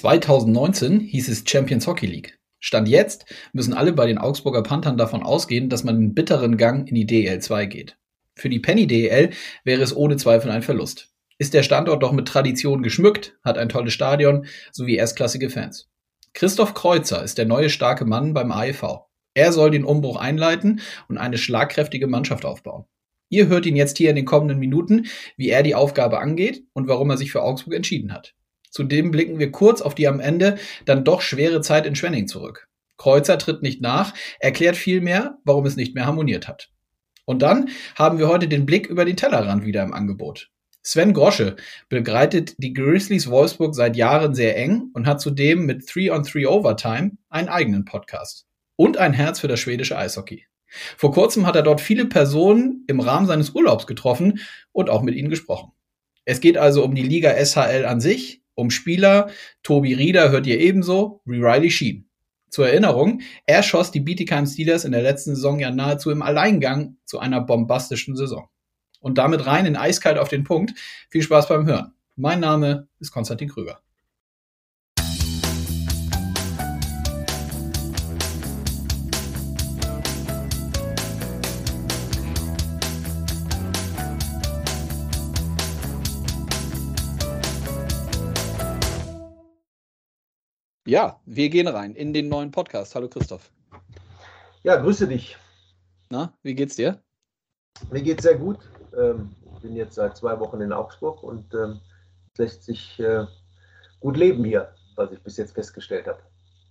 2019 hieß es Champions Hockey League. Stand jetzt müssen alle bei den Augsburger Panthern davon ausgehen, dass man den bitteren Gang in die DEL 2 geht. Für die Penny DEL wäre es ohne Zweifel ein Verlust. Ist der Standort doch mit Tradition geschmückt, hat ein tolles Stadion sowie erstklassige Fans. Christoph Kreuzer ist der neue starke Mann beim AEV. Er soll den Umbruch einleiten und eine schlagkräftige Mannschaft aufbauen. Ihr hört ihn jetzt hier in den kommenden Minuten, wie er die Aufgabe angeht und warum er sich für Augsburg entschieden hat. Zudem blicken wir kurz auf die am Ende dann doch schwere Zeit in Schwenning zurück. Kreuzer tritt nicht nach, erklärt vielmehr, warum es nicht mehr harmoniert hat. Und dann haben wir heute den Blick über den Tellerrand wieder im Angebot. Sven Grosche begleitet die Grizzlies Wolfsburg seit Jahren sehr eng und hat zudem mit 3 on 3 Overtime einen eigenen Podcast. Und ein Herz für das schwedische Eishockey. Vor kurzem hat er dort viele Personen im Rahmen seines Urlaubs getroffen und auch mit ihnen gesprochen. Es geht also um die Liga SHL an sich, um Spieler, Tobi Rieder hört ihr ebenso, Riley Sheen. Zur Erinnerung, er schoss die Bietigheim Steelers in der letzten Saison ja nahezu im Alleingang zu einer bombastischen Saison. Und damit rein in eiskalt auf den Punkt. Viel Spaß beim Hören. Mein Name ist Konstantin Krüger. Ja, wir gehen rein in den neuen Podcast. Hallo Christoph. Ja, grüße dich. Na, wie geht's dir? Mir geht's sehr gut. Ähm, bin jetzt seit zwei Wochen in Augsburg und ähm, lässt sich äh, gut leben hier, was ich bis jetzt festgestellt habe.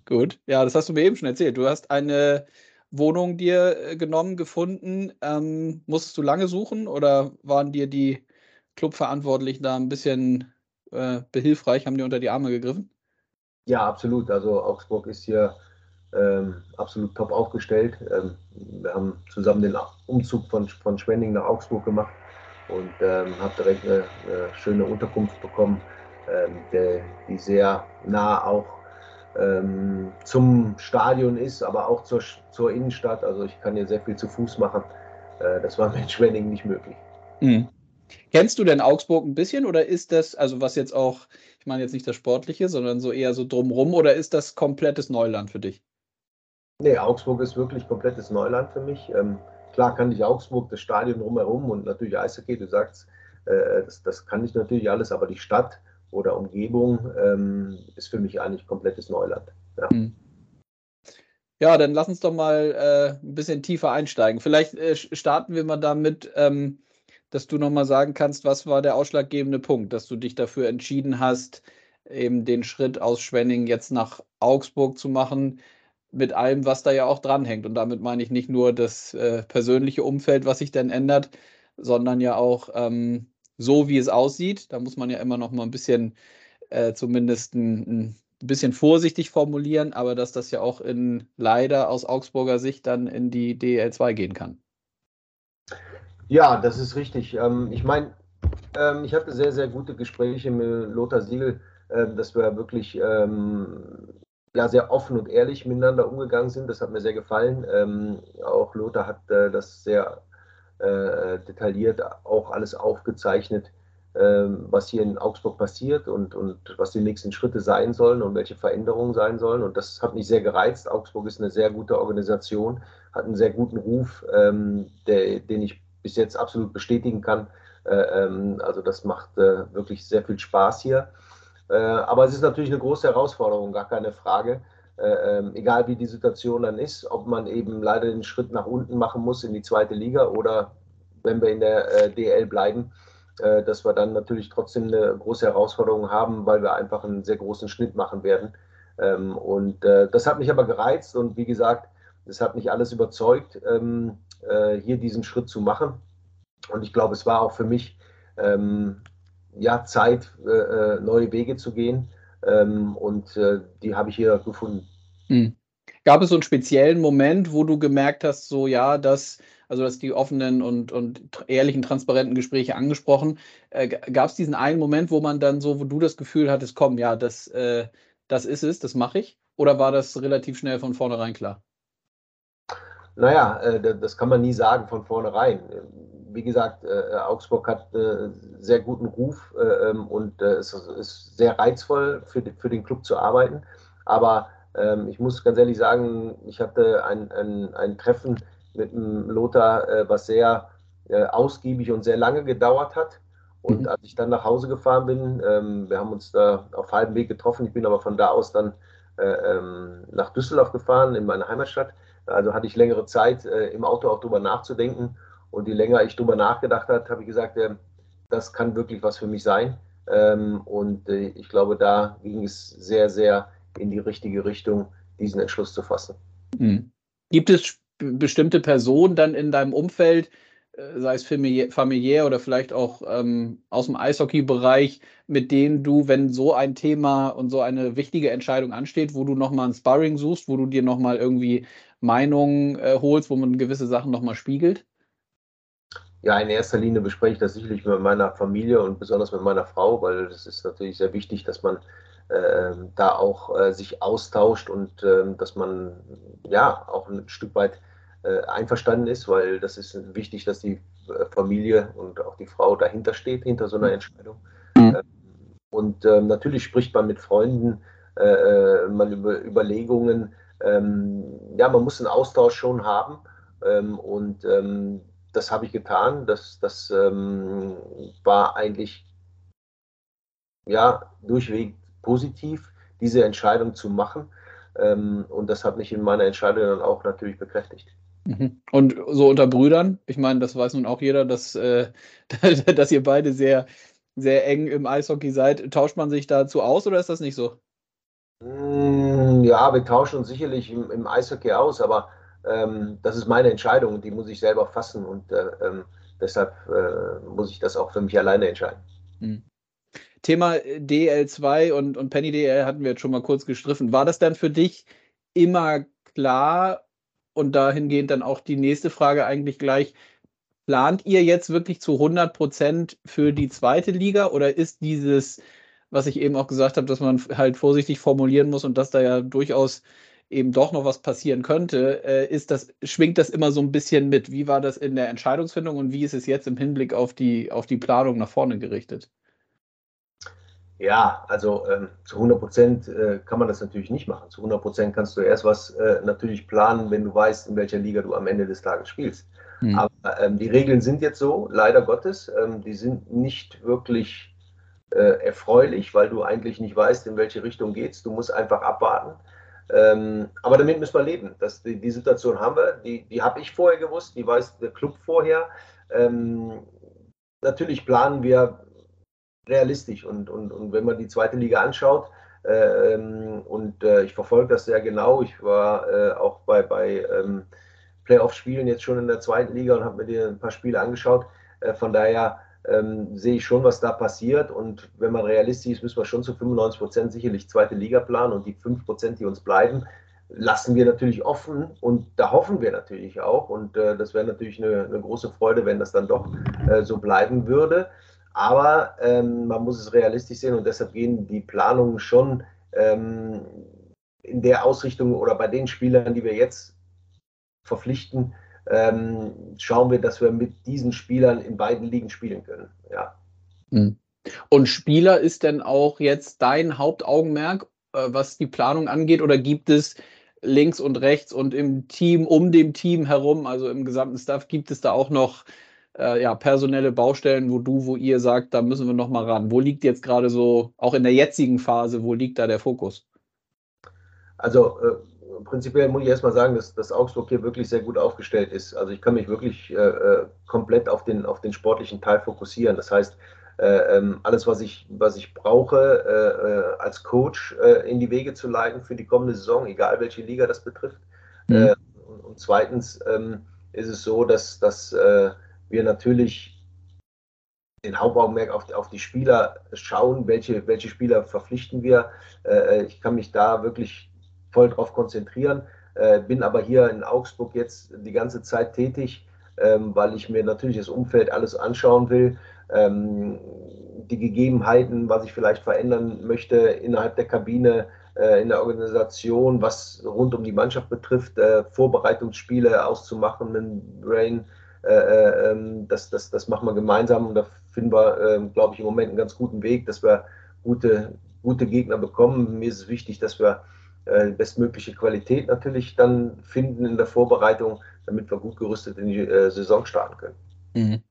Gut, ja, das hast du mir eben schon erzählt. Du hast eine Wohnung dir äh, genommen, gefunden. Ähm, musstest du lange suchen oder waren dir die Clubverantwortlichen da ein bisschen äh, behilfreich, haben dir unter die Arme gegriffen? Ja, absolut. Also Augsburg ist hier ähm, absolut top aufgestellt. Ähm, wir haben zusammen den Umzug von, von Schwenning nach Augsburg gemacht und ähm, habe direkt eine, eine, schöne Unterkunft bekommen, ähm, der, die sehr nah auch ähm, zum Stadion ist, aber auch zur, zur Innenstadt. Also ich kann hier sehr viel zu Fuß machen. Äh, das war mit Schwenning nicht möglich. Mhm. Kennst du denn Augsburg ein bisschen oder ist das, also was jetzt auch, ich meine jetzt nicht das Sportliche, sondern so eher so drumrum oder ist das komplettes Neuland für dich? Nee, Augsburg ist wirklich komplettes Neuland für mich. Ähm, klar kann ich Augsburg, das Stadion drumherum und natürlich Eishockey, du sagst, äh, das, das kann ich natürlich alles, aber die Stadt oder Umgebung ähm, ist für mich eigentlich komplettes Neuland. Ja. Hm. Ja, dann lass uns doch mal äh, ein bisschen tiefer einsteigen. Vielleicht äh, starten wir mal damit, ähm, dass du nochmal sagen kannst, was war der ausschlaggebende Punkt, dass du dich dafür entschieden hast, eben den Schritt aus Schwenning jetzt nach Augsburg zu machen, mit allem, was da ja auch dranhängt. Und damit meine ich nicht nur das äh, persönliche Umfeld, was sich dann ändert, sondern ja auch ähm, so, wie es aussieht. Da muss man ja immer noch mal ein bisschen, äh, zumindest ein, ein bisschen vorsichtig formulieren, aber dass das ja auch in leider aus Augsburger Sicht dann in die DL2 gehen kann. Ja, das ist richtig. Ähm, ich meine, ähm, ich hatte sehr, sehr gute Gespräche mit Lothar Siegel, äh, dass wir wirklich ähm, ja, sehr offen und ehrlich miteinander umgegangen sind. Das hat mir sehr gefallen. Ähm, auch Lothar hat äh, das sehr äh, detailliert auch alles aufgezeichnet, ähm, was hier in Augsburg passiert und, und was die nächsten Schritte sein sollen und welche Veränderungen sein sollen. Und das hat mich sehr gereizt. Augsburg ist eine sehr gute Organisation, hat einen sehr guten Ruf, ähm, der, den ich bis jetzt absolut bestätigen kann. Äh, ähm, also das macht äh, wirklich sehr viel Spaß hier. Äh, aber es ist natürlich eine große Herausforderung, gar keine Frage. Ähm, egal wie die Situation dann ist, ob man eben leider den Schritt nach unten machen muss in die zweite Liga oder wenn wir in der DL bleiben, dass wir dann natürlich trotzdem eine große Herausforderung haben, weil wir einfach einen sehr großen Schnitt machen werden. Ähm, und das hat mich aber gereizt und wie gesagt, das hat mich alles überzeugt äh, hier diesen Schritt zu machen. Und ich glaube, es war auch für mich ähm, ja, Zeit, äh, äh, neue Wege zu gehen. Ähm, und äh, die habe ich hier gefunden. Mhm. Gab es so einen speziellen Moment, wo du gemerkt hast, so ja, dass, also dass die offenen und, und ehrlichen, transparenten Gespräche angesprochen, äh, gab es diesen einen Moment, wo man dann so, wo du das Gefühl hattest, komm, ja, das, äh, das ist es, das mache ich? Oder war das relativ schnell von vornherein klar? Naja, äh, das kann man nie sagen von vornherein. wie gesagt, äh, Augsburg hat äh, sehr guten Ruf äh, ähm, und äh, es ist sehr reizvoll für, für den Club zu arbeiten. Aber ähm, ich muss ganz ehrlich sagen, ich hatte ein, ein, ein Treffen mit dem Lothar, äh, was sehr äh, ausgiebig und sehr lange gedauert hat. Und mhm. als ich dann nach Hause gefahren bin, ähm, wir haben uns da auf halbem Weg getroffen, ich bin aber von da aus dann nach Düsseldorf gefahren, in meine Heimatstadt. Also hatte ich längere Zeit im Auto auch drüber nachzudenken. Und je länger ich drüber nachgedacht habe, habe ich gesagt, das kann wirklich was für mich sein. und ich glaube, da ging es sehr, sehr in die richtige Richtung, diesen Entschluss zu fassen. Mhm. Gibt es bestimmte Personen dann in deinem Umfeld, äh, sei es familiär oder vielleicht auch ähm, aus dem Eishockey-Bereich, mit denen du, wenn so ein Thema und so eine wichtige Entscheidung ansteht, wo du nochmal ein Sparring suchst, wo du dir nochmal irgendwie Meinungen äh, holst, wo man gewisse Sachen nochmal spiegelt? Ja, in erster Linie bespreche ich das sicherlich mit meiner Familie und besonders mit meiner Frau, weil es ist natürlich sehr wichtig, dass man äh, da auch äh, sich austauscht und äh, dass man ja auch ein Stück weit äh, einverstanden ist, weil das ist wichtig, dass die äh, Familie und auch die Frau dahinter steht, hinter so einer mhm. Entscheidung. Mhm. Ähm, und ähm, natürlich spricht man mit Freunden, äh, man über Überlegungen. Ähm, ja, man muss einen Austausch schon haben ähm, und ähm, das habe ich getan. Das, das ähm, war eigentlich ja durchweg positiv, diese Entscheidung zu machen. Ähm, und das hat mich in meiner Entscheidung dann auch natürlich bekräftigt. Mhm. Und so unter Brüdern, ich meine, das weiß nun auch jeder, dass, äh, dass ihr beide sehr, sehr eng im Eishockey seid. Tauscht man sich dazu aus oder ist das nicht so? Mm, ja, wir tauschen uns sicherlich im, im Eishockey aus, aber ähm, das ist meine Entscheidung die muss ich selber fassen und äh, ähm, deshalb äh, muss ich das auch für mich alleine entscheiden. Mhm. Thema äh, DL2 und, und Penny DL hatten wir jetzt schon mal kurz gestriffen. War das dann für dich immer klar und dahingehend dann auch die nächste Frage eigentlich gleich, plant ihr jetzt wirklich zu 100 Prozent für die zweite Liga oder ist dieses, was ich eben auch gesagt habe, dass man halt vorsichtig formulieren muss und dass da ja durchaus eben doch noch was passieren könnte, äh, ist das, schwingt das immer so ein bisschen mit. Wie war das in der Entscheidungsfindung und wie ist es jetzt im Hinblick auf die, auf die Planung nach vorne gerichtet? Ja, also ähm, zu 100 Prozent äh, kann man das natürlich nicht machen. Zu 100 Prozent kannst du erst was äh, natürlich planen, wenn du weißt, in welcher Liga du am Ende des Tages spielst. Mhm. Aber ähm, die Regeln sind jetzt so, leider Gottes. Ähm, die sind nicht wirklich äh, erfreulich, weil du eigentlich nicht weißt, in welche Richtung geht's. Du musst einfach abwarten. Ähm, aber damit müssen wir leben. Das, die, die Situation haben wir. Die, die habe ich vorher gewusst. Die weiß der Club vorher. Ähm, natürlich planen wir realistisch. Und, und, und wenn man die zweite Liga anschaut, äh, und äh, ich verfolge das sehr genau, ich war äh, auch bei, bei ähm, Playoff-Spielen jetzt schon in der zweiten Liga und habe mir ein paar Spiele angeschaut. Äh, von daher ähm, sehe ich schon, was da passiert. Und wenn man realistisch ist, müssen wir schon zu 95 Prozent sicherlich zweite Liga planen und die 5 Prozent, die uns bleiben, lassen wir natürlich offen und da hoffen wir natürlich auch. Und äh, das wäre natürlich eine, eine, große Freude, wenn das dann doch äh, so bleiben würde. Aber ähm, man muss es realistisch sehen und deshalb gehen die Planungen schon ähm, in der Ausrichtung oder bei den Spielern, die wir jetzt verpflichten, ähm, schauen wir, dass wir mit diesen Spielern in beiden Ligen spielen können. Ja. Hm. Und Spieler ist denn auch jetzt dein Hauptaugenmerk, äh, was die Planung angeht, oder gibt es links und rechts und im Team, um dem Team herum, also im gesamten Staff, gibt es da auch noch äh, ja, personelle Baustellen, wo du, wo ihr sagt, da müssen wir noch mal ran? Wo liegt jetzt gerade so, auch in der jetzigen Phase, wo liegt da der Fokus? Also äh, prinzipiell muss ich erstmal sagen, dass, dass Augsburg hier wirklich sehr gut aufgestellt ist. Also ich kann mich wirklich äh, äh komplett auf den, auf den sportlichen Teil fokussieren. Das heißt, äh, ähm, alles, was ich, was ich brauche, äh, als Coach in die Wege zu leiten für die kommende Saison, egal welche Liga das betrifft. Mhm. Und, und, zweitens ähm, ist es so, dass, dass wir natürlich den Hauptaugenmerk auf, auf die Spieler schauen, welche, welche Spieler verpflichten wir. Äh, ich kann mich da wirklich voll drauf konzentrieren, äh, bin aber hier in Augsburg jetzt die ganze Zeit tätig, ähm, weil ich mir natürlich das Umfeld alles anschauen will, ähm, die Gegebenheiten, was ich vielleicht verändern möchte innerhalb der Kabine, äh, in der Organisation, was rund um die Mannschaft betrifft, äh, Vorbereitungsspiele auszumachen, mit Brain äh, äh, ähm, das, das, das machen wir gemeinsam und da finden wir, äh, glaube ich, im Moment einen ganz guten Weg, dass wir gute, gute Gegner bekommen. Mir ist es wichtig, dass wir äh, bestmögliche Qualität natürlich dann finden in der Vorbereitung, damit wir gut gerüstet in die äh, Saison starten können. Mhm.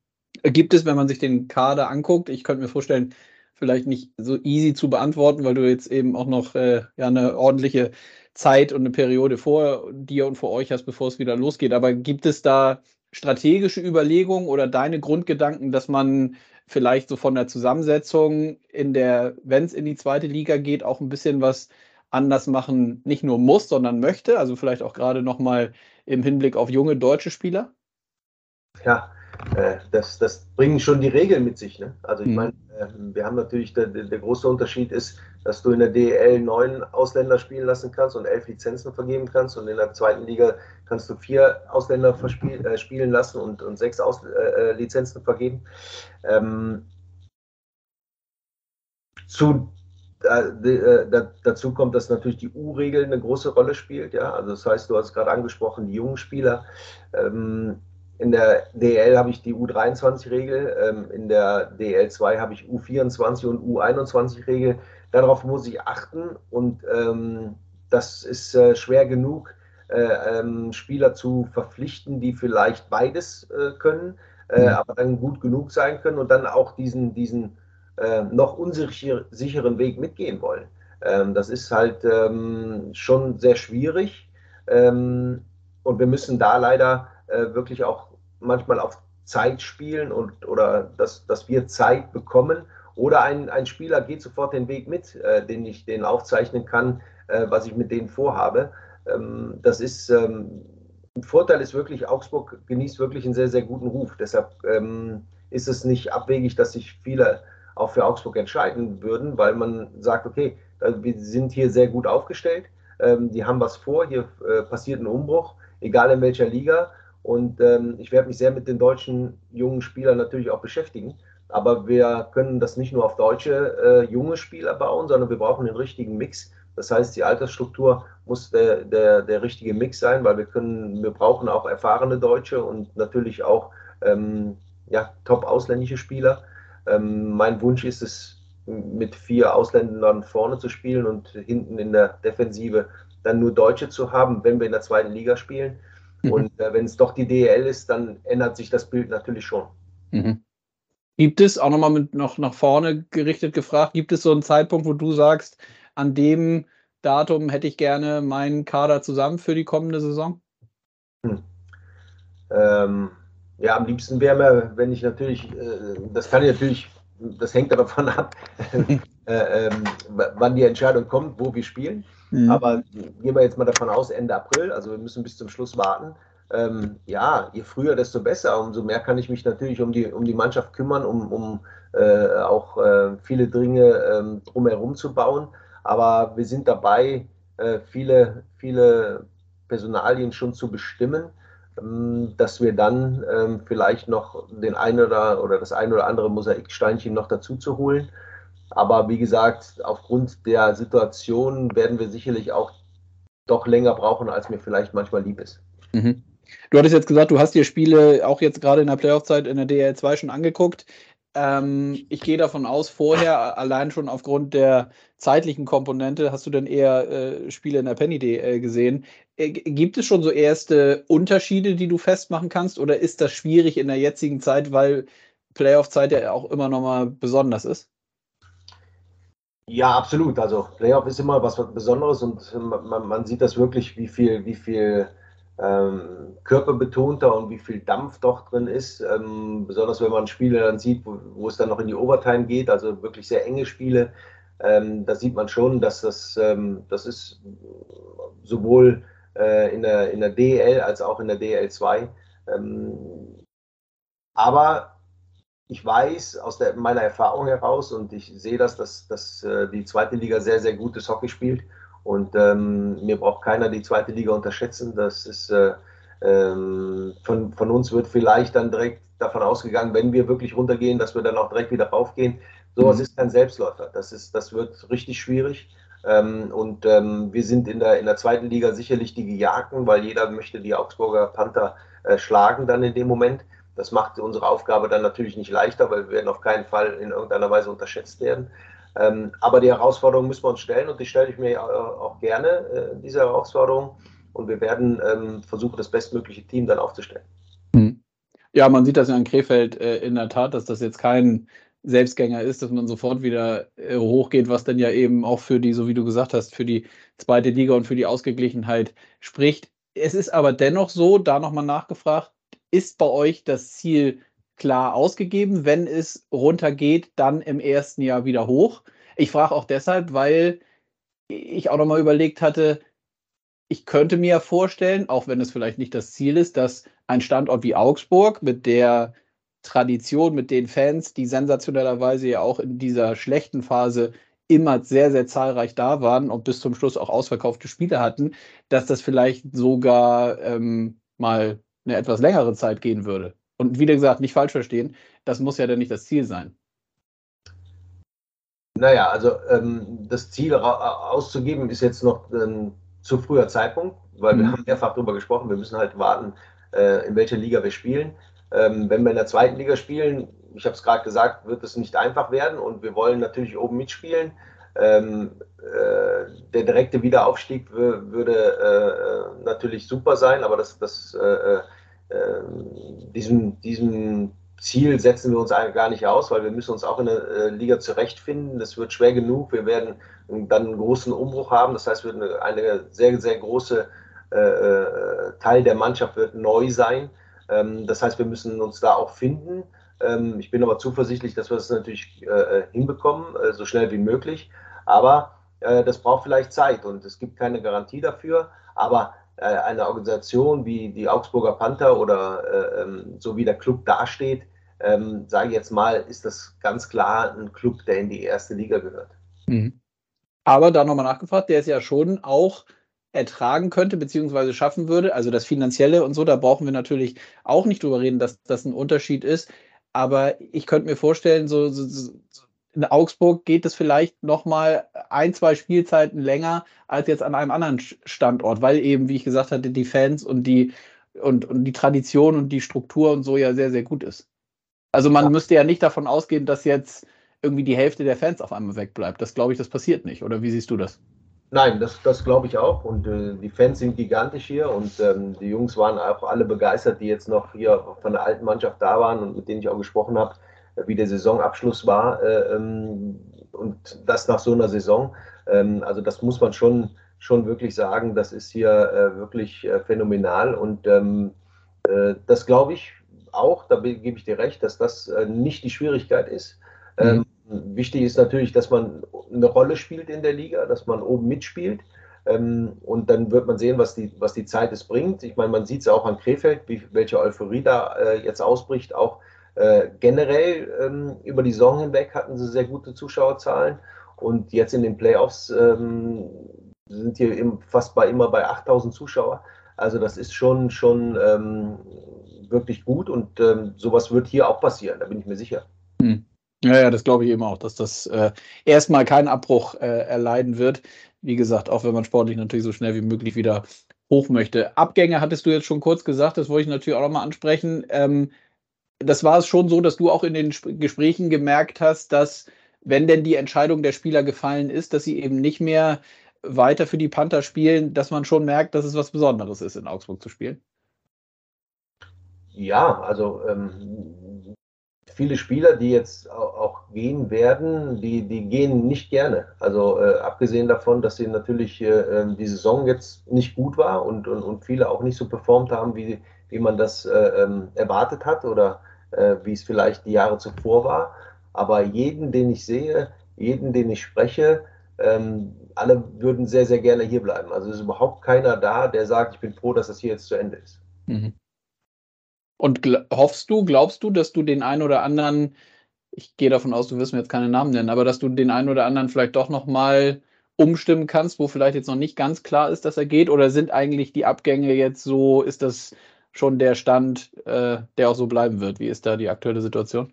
Gibt es, wenn man sich den Kader anguckt, ich könnte mir vorstellen, vielleicht nicht so easy zu beantworten, weil du jetzt eben auch noch äh, ja, eine ordentliche Zeit und eine Periode vor dir und vor euch hast, bevor es wieder losgeht. Aber gibt es da strategische Überlegungen oder deine Grundgedanken, dass man vielleicht so von der Zusammensetzung in der, wenn es in die zweite Liga geht, auch ein bisschen was anders machen, nicht nur muss, sondern möchte? Also vielleicht auch gerade nochmal im Hinblick auf junge deutsche Spieler? Ja, äh, das, das bringen schon die Regeln mit sich. Ne? Also ich mhm. meine, äh, wir haben natürlich, der, der, große Unterschied ist, dass du in der DEL neun Ausländer spielen lassen kannst und elf Lizenzen vergeben kannst und in der zweiten Liga kannst du vier Ausländer verspiel, äh, spielen lassen und, und sechs Aus, äh, äh Lizenzen vergeben. Ähm, zu dazu kommt, dass natürlich die U-Regel eine große Rolle spielt. Ja? Also das heißt, du hast gerade angesprochen, die jungen Spieler. Ähm, in der DL habe ich die U23-Regel, ähm, in der DL2 habe ich U24 und U21-Regel. Darauf muss ich achten und ähm, das ist äh, schwer genug, äh, ähm, Spieler zu verpflichten, die vielleicht beides äh, können, äh, mhm. aber dann gut genug sein können und dann auch diesen, diesen äh, noch unsicheren Weg mitgehen wollen. Ähm, das ist halt ähm, schon sehr schwierig ähm, und wir müssen da leider äh, wirklich auch manchmal auf Zeit spielen und oder dass, dass wir Zeit bekommen. Oder ein, ein Spieler geht sofort den Weg mit, äh, den ich den aufzeichnen kann, äh, was ich mit denen vorhabe. Ähm, das ist ähm, ein Vorteil ist wirklich, Augsburg genießt wirklich einen sehr, sehr guten Ruf. Deshalb ähm, ist es nicht abwegig, dass sich viele auch für Augsburg entscheiden würden, weil man sagt, okay, wir sind hier sehr gut aufgestellt, ähm, die haben was vor, hier äh, passiert ein Umbruch, egal in welcher Liga. Und ähm, ich werde mich sehr mit den deutschen jungen Spielern natürlich auch beschäftigen. Aber wir können das nicht nur auf deutsche äh, junge Spieler bauen, sondern wir brauchen den richtigen Mix. Das heißt, die Altersstruktur muss der, der, der richtige Mix sein, weil wir können, wir brauchen auch erfahrene Deutsche und natürlich auch ähm, ja, top ausländische Spieler. Ähm, mein Wunsch ist es, mit vier Ausländern vorne zu spielen und hinten in der Defensive dann nur Deutsche zu haben, wenn wir in der zweiten Liga spielen. Mhm. Und äh, wenn es doch die DEL ist, dann ändert sich das Bild natürlich schon. Mhm. Gibt es, auch nochmal mit noch nach vorne gerichtet gefragt, gibt es so einen Zeitpunkt, wo du sagst, an dem Datum hätte ich gerne meinen Kader zusammen für die kommende Saison? Hm. Ähm, ja, am liebsten wäre mir, wenn ich natürlich, äh, das kann ich natürlich, das hängt davon ab, äh, äh, wann die Entscheidung kommt, wo wir spielen. Mhm. Aber gehen wir jetzt mal davon aus, Ende April, also wir müssen bis zum Schluss warten. Ähm, ja, je früher, desto besser. Umso mehr kann ich mich natürlich um die, um die Mannschaft kümmern, um, um äh, auch äh, viele Dinge äh, drumherum zu bauen. Aber wir sind dabei, äh, viele, viele Personalien schon zu bestimmen, ähm, dass wir dann ähm, vielleicht noch den einen oder, oder das ein oder andere Mosaiksteinchen noch dazu zu holen. Aber wie gesagt, aufgrund der Situation werden wir sicherlich auch doch länger brauchen, als mir vielleicht manchmal lieb ist. Mhm. Du hattest jetzt gesagt, du hast dir Spiele auch jetzt gerade in der Playoff-Zeit in der DL2 schon angeguckt. Ähm, ich gehe davon aus, vorher, allein schon aufgrund der zeitlichen Komponente, hast du dann eher äh, Spiele in der Penny DL gesehen. Äh, gibt es schon so erste Unterschiede, die du festmachen kannst, oder ist das schwierig in der jetzigen Zeit, weil Playoff-Zeit ja auch immer nochmal besonders ist? Ja, absolut. Also Playoff ist immer was Besonderes und man, man sieht das wirklich, wie viel, wie viel ähm, körperbetonter und wie viel Dampf doch drin ist. Ähm, besonders wenn man Spiele dann sieht, wo, wo, es dann noch in die Overtime geht, also wirklich sehr enge Spiele. Ähm, da sieht man schon, dass das, ähm, das ist sowohl äh, in, der, in der DL als auch in der DL2. Ähm, aber ich weiß aus der, meiner Erfahrung heraus und ich sehe das, dass, dass äh, die zweite Liga sehr, sehr gutes Hockey spielt. Und ähm, mir braucht keiner die zweite Liga unterschätzen. Das ist äh, ähm, von, von uns wird vielleicht dann direkt davon ausgegangen, wenn wir wirklich runtergehen, dass wir dann auch direkt wieder raufgehen. Sowas mhm. ist kein Selbstläufer. Das, ist, das wird richtig schwierig. Ähm, und ähm, wir sind in der, in der zweiten Liga sicherlich die Gejagten, weil jeder möchte die Augsburger Panther äh, schlagen dann in dem Moment. Das macht unsere Aufgabe dann natürlich nicht leichter, weil wir werden auf keinen Fall in irgendeiner Weise unterschätzt werden. Ähm, aber die Herausforderung müssen wir uns stellen und die stelle ich mir auch gerne, äh, diese Herausforderung. Und wir werden ähm, versuchen, das bestmögliche Team dann aufzustellen. Hm. Ja, man sieht das ja in Krefeld äh, in der Tat, dass das jetzt kein Selbstgänger ist, dass man sofort wieder äh, hochgeht, was dann ja eben auch für die, so wie du gesagt hast, für die zweite Liga und für die Ausgeglichenheit spricht. Es ist aber dennoch so, da nochmal nachgefragt, ist bei euch das Ziel klar ausgegeben, wenn es runtergeht, dann im ersten Jahr wieder hoch? Ich frage auch deshalb, weil ich auch nochmal überlegt hatte, ich könnte mir vorstellen, auch wenn es vielleicht nicht das Ziel ist, dass ein Standort wie Augsburg mit der Tradition, mit den Fans, die sensationellerweise ja auch in dieser schlechten Phase immer sehr, sehr zahlreich da waren und bis zum Schluss auch ausverkaufte Spiele hatten, dass das vielleicht sogar ähm, mal eine etwas längere Zeit gehen würde. Und wie gesagt, nicht falsch verstehen, das muss ja dann nicht das Ziel sein. Naja, also ähm, das Ziel auszugeben ist jetzt noch ein zu früher Zeitpunkt, weil mhm. wir haben mehrfach darüber gesprochen, wir müssen halt warten, äh, in welcher Liga wir spielen. Ähm, wenn wir in der zweiten Liga spielen, ich habe es gerade gesagt, wird es nicht einfach werden und wir wollen natürlich oben mitspielen. Ähm, äh, der direkte Wiederaufstieg würde äh, natürlich super sein, aber das, das, äh, äh ähm, diesem, diesem Ziel setzen wir uns gar nicht aus, weil wir müssen uns auch in der äh, Liga zurechtfinden. Das wird schwer genug. Wir werden dann einen großen Umbruch haben. Das heißt, eine, eine sehr, sehr große äh, Teil der Mannschaft wird neu sein. Ähm, das heißt, wir müssen uns da auch finden. Ähm, ich bin aber zuversichtlich, dass wir das natürlich äh, hinbekommen, äh, so schnell wie möglich. Aber äh, das braucht vielleicht Zeit und es gibt keine Garantie dafür. Aber eine Organisation wie die Augsburger Panther oder ähm, so wie der Club dasteht, sage ich jetzt mal, ist das ganz klar ein Club, der in die erste Liga gehört. Mhm. Aber da nochmal nachgefragt, der ist ja schon auch ertragen könnte, beziehungsweise schaffen würde. Also das Finanzielle und so, da brauchen wir natürlich auch nicht drüber reden, dass das ein Unterschied ist. Aber ich könnte mir vorstellen, so, so, so in Augsburg geht es vielleicht noch mal ein, zwei Spielzeiten länger als jetzt an einem anderen Standort, weil eben, wie ich gesagt hatte, die Fans und die und, und die Tradition und die Struktur und so ja sehr, sehr gut ist. Also man ja. müsste ja nicht davon ausgehen, dass jetzt irgendwie die Hälfte der Fans auf einmal wegbleibt. Das glaube ich, das passiert nicht. Oder wie siehst du das? Nein, das, das glaube ich auch. Und äh, die Fans sind gigantisch hier und ähm, die Jungs waren auch alle begeistert, die jetzt noch hier von der alten Mannschaft da waren und mit denen ich auch gesprochen habe, wie der Saisonabschluss war. Äh, ähm, und das nach so einer Saison. Ähm, also das muss man schon, schon wirklich sagen, das ist hier äh, wirklich äh, phänomenal. Und ähm, äh, das glaube ich auch, da gebe ich dir recht, dass das nicht die Schwierigkeit ist. Mhm. Wichtig ist natürlich, dass man eine Rolle spielt in der Liga, dass man oben mitspielt. Und dann wird man sehen, was die, was die Zeit es bringt. Ich meine, man sieht es auch an Krefeld, wie, welche Euphorie da jetzt ausbricht. Auch äh, generell ähm, über die Saison hinweg hatten sie sehr gute Zuschauerzahlen. Und jetzt in den Playoffs ähm, sind hier fast bei, immer bei 8000 Zuschauer. Also das ist schon, schon ähm, wirklich gut und ähm, sowas wird hier auch passieren, da bin ich mir sicher. Hm. Ja, ja, das glaube ich eben auch, dass das äh, erstmal keinen Abbruch äh, erleiden wird. Wie gesagt, auch wenn man sportlich natürlich so schnell wie möglich wieder hoch möchte. Abgänge hattest du jetzt schon kurz gesagt, das wollte ich natürlich auch nochmal ansprechen. Ähm, das war es schon so, dass du auch in den Gesprächen gemerkt hast, dass, wenn denn die Entscheidung der Spieler gefallen ist, dass sie eben nicht mehr weiter für die Panther spielen, dass man schon merkt, dass es was Besonderes ist, in Augsburg zu spielen. Ja, also ähm, viele Spieler, die jetzt auch gehen werden, die, die gehen nicht gerne. Also äh, abgesehen davon, dass sie natürlich äh, ähm, die Saison jetzt nicht gut war und, und, und viele auch nicht so performt haben, wie, wie man das äh, ähm, erwartet hat oder äh, wie es vielleicht die Jahre zuvor war. Aber jeden, den ich sehe, jeden, den ich spreche, ähm, alle würden sehr, sehr gerne hier bleiben. Also ist überhaupt keiner da, der sagt, ich bin froh, dass das hier jetzt zu Ende ist. Mhm. Und hoffst du, glaubst du, dass du den einen oder anderen, ich gehe davon aus, du wirst mir jetzt keine Namen nennen, aber dass du den einen oder anderen vielleicht doch nochmal umstimmen kannst, wo vielleicht jetzt noch nicht ganz klar ist, dass er geht? Oder sind eigentlich die Abgänge jetzt so, ist das schon der Stand, äh, der auch so bleiben wird? Wie ist da die aktuelle Situation?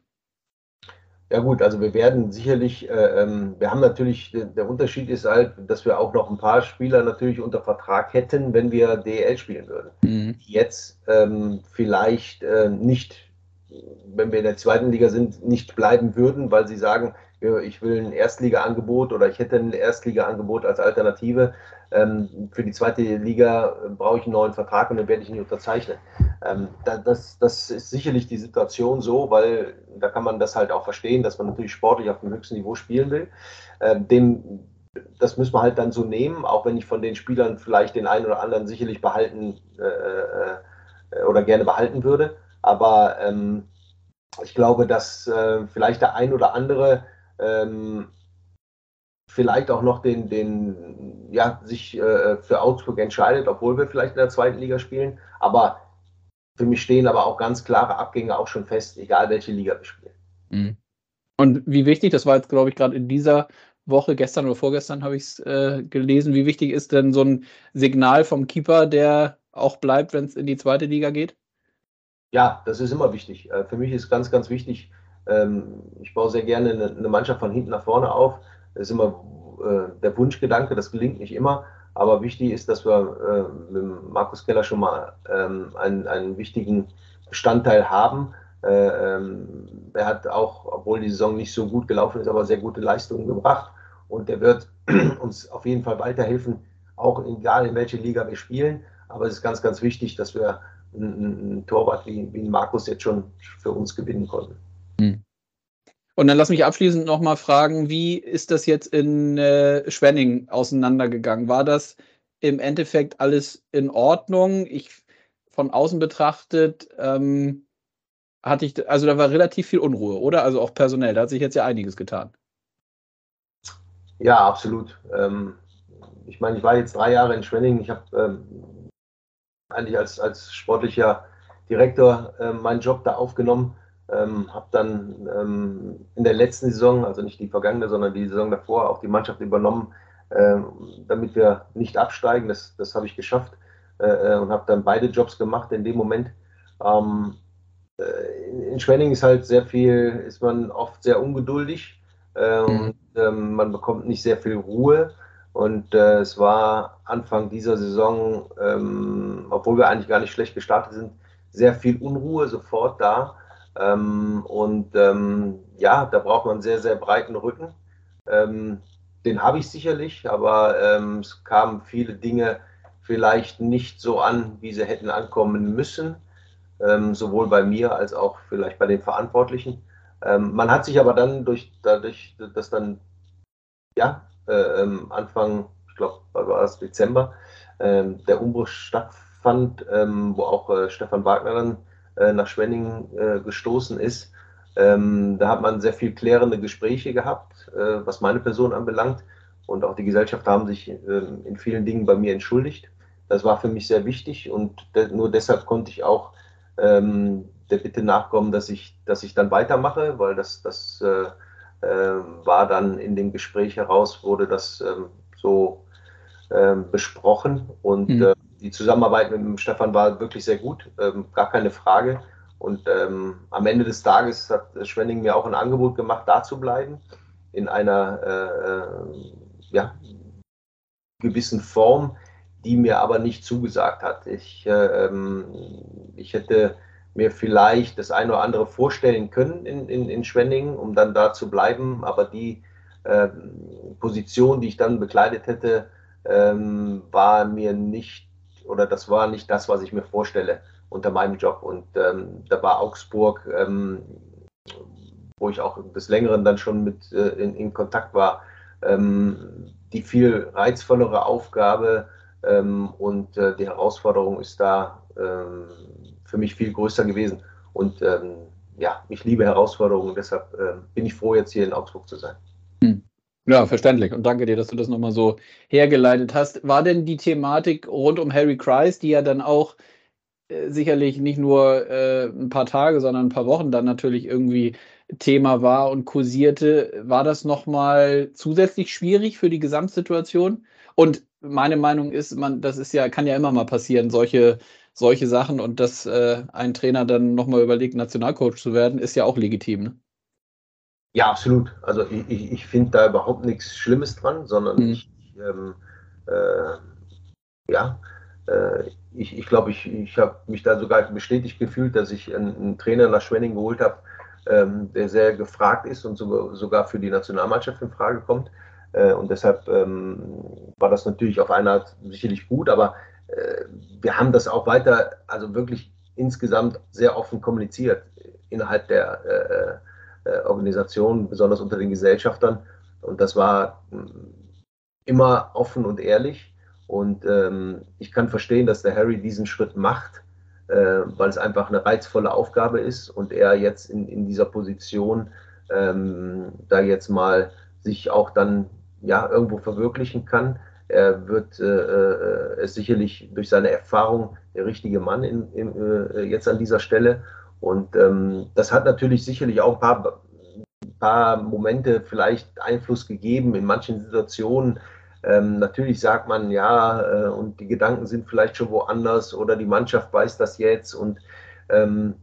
Ja gut, also wir werden sicherlich, äh, ähm, wir haben natürlich, der Unterschied ist halt, dass wir auch noch ein paar Spieler natürlich unter Vertrag hätten, wenn wir DL spielen würden. Mhm. Die jetzt ähm, vielleicht äh, nicht wenn wir in der zweiten Liga sind, nicht bleiben würden, weil sie sagen, ich will ein Erstliga-Angebot oder ich hätte ein Erstliga-Angebot als Alternative. Ähm, für die zweite Liga brauche ich einen neuen Vertrag und den werde ich nicht unterzeichnen. Ähm, das, das ist sicherlich die Situation so, weil da kann man das halt auch verstehen, dass man natürlich sportlich auf dem höchsten Niveau spielen will. Ähm, dem, das müssen wir halt dann so nehmen, auch wenn ich von den Spielern vielleicht den einen oder anderen sicherlich behalten äh, äh, oder gerne behalten würde. Aber ich glaube, dass äh, vielleicht der ein oder andere ähm, vielleicht auch noch den, den ja, sich äh, für Augsburg entscheidet, obwohl wir vielleicht in der zweiten Liga spielen. Aber für mich stehen aber auch ganz klare Abgänge auch schon fest, egal welche Liga wir spielen. Mhm. Und wie wichtig, das war jetzt, glaube ich, gerade in dieser Woche, gestern oder vorgestern habe ich es äh, gelesen, wie wichtig ist denn so ein Signal vom Keeper, der auch bleibt, wenn es in die zweite Liga geht? Ja, das ist immer wichtig. Äh, für mich ist ganz, ganz wichtig, ich baue sehr gerne eine Mannschaft von hinten nach vorne auf. Das ist immer äh, der Wunschgedanke, das gelingt nicht immer. Aber wichtig ist, dass wir äh, mit Markus Keller schon mal ähm, einen, einen wichtigen Bestandteil haben. Ähm, er hat auch, obwohl die Saison nicht so gut gelaufen ist, aber sehr gute Leistungen gebracht. Und der wird uns auf jeden Fall weiterhelfen, auch egal in welche Liga wir spielen. Aber es ist ganz, ganz wichtig, dass wir einen, einen Torwart wie, wie Markus jetzt schon für uns gewinnen konnten. Hm. Und dann lass mich abschließend nochmal fragen, wie ist das jetzt in äh, Schwenning auseinandergegangen? War das im Endeffekt alles in Ordnung? Ich von außen betrachtet ähm, hatte ich, also da war relativ viel Unruhe, oder? Also auch personell, da hat sich jetzt ja einiges getan. Ja, absolut. Ähm, ich meine, ich war jetzt drei Jahre in Schwenning. Ich habe ähm, eigentlich als, als sportlicher Direktor äh, meinen Job da aufgenommen ähm, habe dann ähm, in der letzten Saison, also nicht die vergangene, sondern die Saison davor, auch die Mannschaft übernommen, ähm, damit wir nicht absteigen. Das, das habe ich geschafft äh, äh und habe dann beide Jobs gemacht in dem Moment. Ähm, äh, in, in Schwenning ist halt sehr viel, ist man oft sehr ungeduldig äh, mhm. und ähm, man bekommt nicht sehr viel Ruhe. Und äh, es war Anfang dieser Saison, ähm, obwohl wir eigentlich gar nicht schlecht gestartet sind, sehr viel Unruhe sofort da. Ähm, und ähm, ja, da braucht man einen sehr, sehr breiten Rücken. Ähm, den habe ich sicherlich, aber ähm, es kamen viele Dinge vielleicht nicht so an, wie sie hätten ankommen müssen, ähm, sowohl bei mir als auch vielleicht bei den Verantwortlichen. Ähm, man hat sich aber dann durch, dadurch, dass dann ja, äh, Anfang, ich glaube, war es Dezember, der Umbruch stattfand, wo auch äh, Stefan Wagner dann äh, nach Schwenningen äh, gestoßen ist. Ähm, da hat man sehr viel klärende Gespräche gehabt, äh, was meine Person anbelangt. Und auch die Gesellschaft haben sich ähm, in vielen Dingen bei mir entschuldigt. Das war für mich sehr wichtig und de nur deshalb konnte ich auch ähm, der Bitte nachkommen, dass ich, dass ich dann weitermache, weil das, das war dann in dem Gespräch heraus, wurde das so besprochen und mhm. Die Zusammenarbeit mit dem Stefan war wirklich sehr gut, ähm, gar keine Frage. Und ähm, am Ende des Tages hat Schwenning mir auch ein Angebot gemacht, da zu bleiben, in einer äh, äh, ja, gewissen Form, die mir aber nicht zugesagt hat. Ich, äh, ähm, ich hätte mir vielleicht das eine oder andere vorstellen können in, in, in Schwenningen, um dann da zu bleiben, aber die äh, Position, die ich dann bekleidet hätte, ähm, war mir nicht oder das war nicht das, was ich mir vorstelle unter meinem Job. Und ähm, da war Augsburg, ähm, wo ich auch des Längeren dann schon mit äh, in, in, Kontakt war, ähm, die viel reizvollere Aufgabe ähm, und äh, die Herausforderung ist da ähm, für mich viel größer gewesen. Und ähm, ja, ich liebe Herausforderungen, deshalb äh, bin ich froh, jetzt hier in Augsburg zu sein. Ja, verständlich. Und danke dir, dass du das nochmal so hergeleitet hast. War denn die Thematik rund um Harry Christ, die ja dann auch äh, sicherlich nicht nur äh, ein paar Tage, sondern ein paar Wochen dann natürlich irgendwie Thema war und kursierte, war das nochmal zusätzlich schwierig für die Gesamtsituation? Und meine Meinung ist, man, das ist ja, kann ja immer mal passieren, solche, solche Sachen und dass äh, ein Trainer dann nochmal überlegt, Nationalcoach zu werden, ist ja auch legitim. Ne? Ja, absolut. Also ich, ich, ich finde da überhaupt nichts Schlimmes dran, sondern mhm. ich, ähm, äh, ja, äh, ich, ich glaube, ich, ich habe mich da sogar bestätigt gefühlt, dass ich einen, einen Trainer nach Schwenning geholt habe, ähm, der sehr gefragt ist und sogar, sogar für die Nationalmannschaft in Frage kommt. Äh, und deshalb ähm, war das natürlich auf eine Art sicherlich gut, aber äh, wir haben das auch weiter, also wirklich insgesamt sehr offen kommuniziert innerhalb der äh, äh Organisation, besonders unter den Gesellschaftern. Und das war immer offen und ehrlich. Und ähm, ich kann verstehen, dass der Harry diesen Schritt macht, äh, weil es einfach eine reizvolle Aufgabe ist und er jetzt in, in dieser Position ähm, da jetzt mal sich auch dann ja irgendwo verwirklichen kann. Er wird äh, äh, sicherlich durch seine Erfahrung der richtige Mann in, in, äh, jetzt an dieser Stelle. Und ähm, das hat natürlich sicherlich auch ein paar, paar Momente vielleicht Einfluss gegeben in manchen Situationen, ähm, natürlich sagt man ja, äh, und die Gedanken sind vielleicht schon woanders oder die Mannschaft weiß das jetzt und ähm,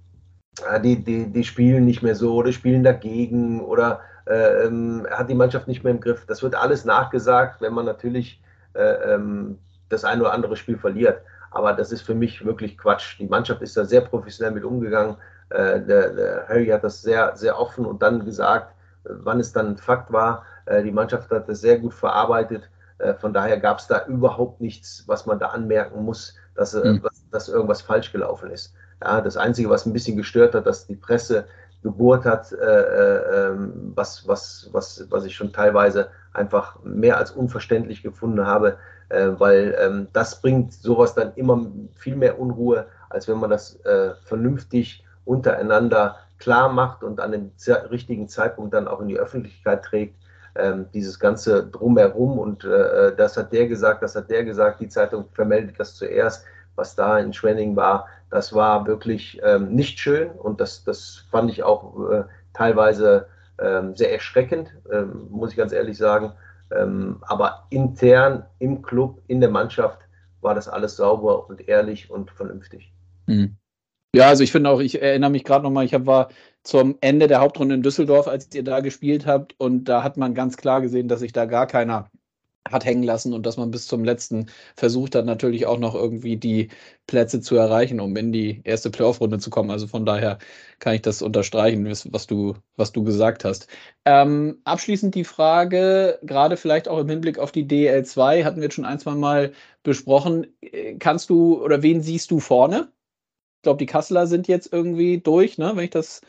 die, die, die spielen nicht mehr so oder spielen dagegen oder äh, ähm, hat die Mannschaft nicht mehr im Griff. Das wird alles nachgesagt, wenn man natürlich äh, ähm, das ein oder andere Spiel verliert. Aber das ist für mich wirklich Quatsch. Die Mannschaft ist da sehr professionell mit umgegangen. Äh, der, der Harry hat das sehr, sehr offen und dann gesagt, wann es dann Fakt war. Äh, die Mannschaft hat das sehr gut verarbeitet äh, von daher gab es da überhaupt nichts, was man da anmerken muss, dass, mhm. dass irgendwas falsch gelaufen ist. Ja, das Einzige, was ein bisschen gestört hat, dass die Presse gebohrt hat, äh, äh, ähm, was, was, was, was ich schon teilweise einfach mehr als unverständlich gefunden habe, äh, weil ähm, das bringt sowas dann immer viel mehr Unruhe, als wenn man das vernünftig untereinander klar macht und an dem richtigen Zeitpunkt dann auch in die Öffentlichkeit trägt ähm, dieses ganze Drumherum und äh, das hat der gesagt, das hat der gesagt, die Zeitung vermeldet das zuerst, was da in Schwenning war. Das war wirklich ähm, nicht schön und das, das fand ich auch äh, teilweise ähm, sehr erschreckend, ähm, muss ich ganz ehrlich sagen. Ähm, aber intern im Club, in der Mannschaft war das alles sauber und ehrlich und vernünftig. Mhm. Ja, also ich finde auch, ich erinnere mich gerade nochmal, ich hab, war zum Ende der Hauptrunde in Düsseldorf, als ihr da gespielt habt. Und da hat man ganz klar gesehen, dass sich da gar keiner hat hängen lassen und dass man bis zum letzten versucht hat, natürlich auch noch irgendwie die Plätze zu erreichen, um in die erste Playoff-Runde zu kommen. Also von daher kann ich das unterstreichen, was du, was du gesagt hast. Ähm, abschließend die Frage, gerade vielleicht auch im Hinblick auf die DL2, hatten wir jetzt schon ein, zwei Mal besprochen. Äh, kannst du oder wen siehst du vorne? Ich glaube, die Kasseler sind jetzt irgendwie durch, ne? wenn ich das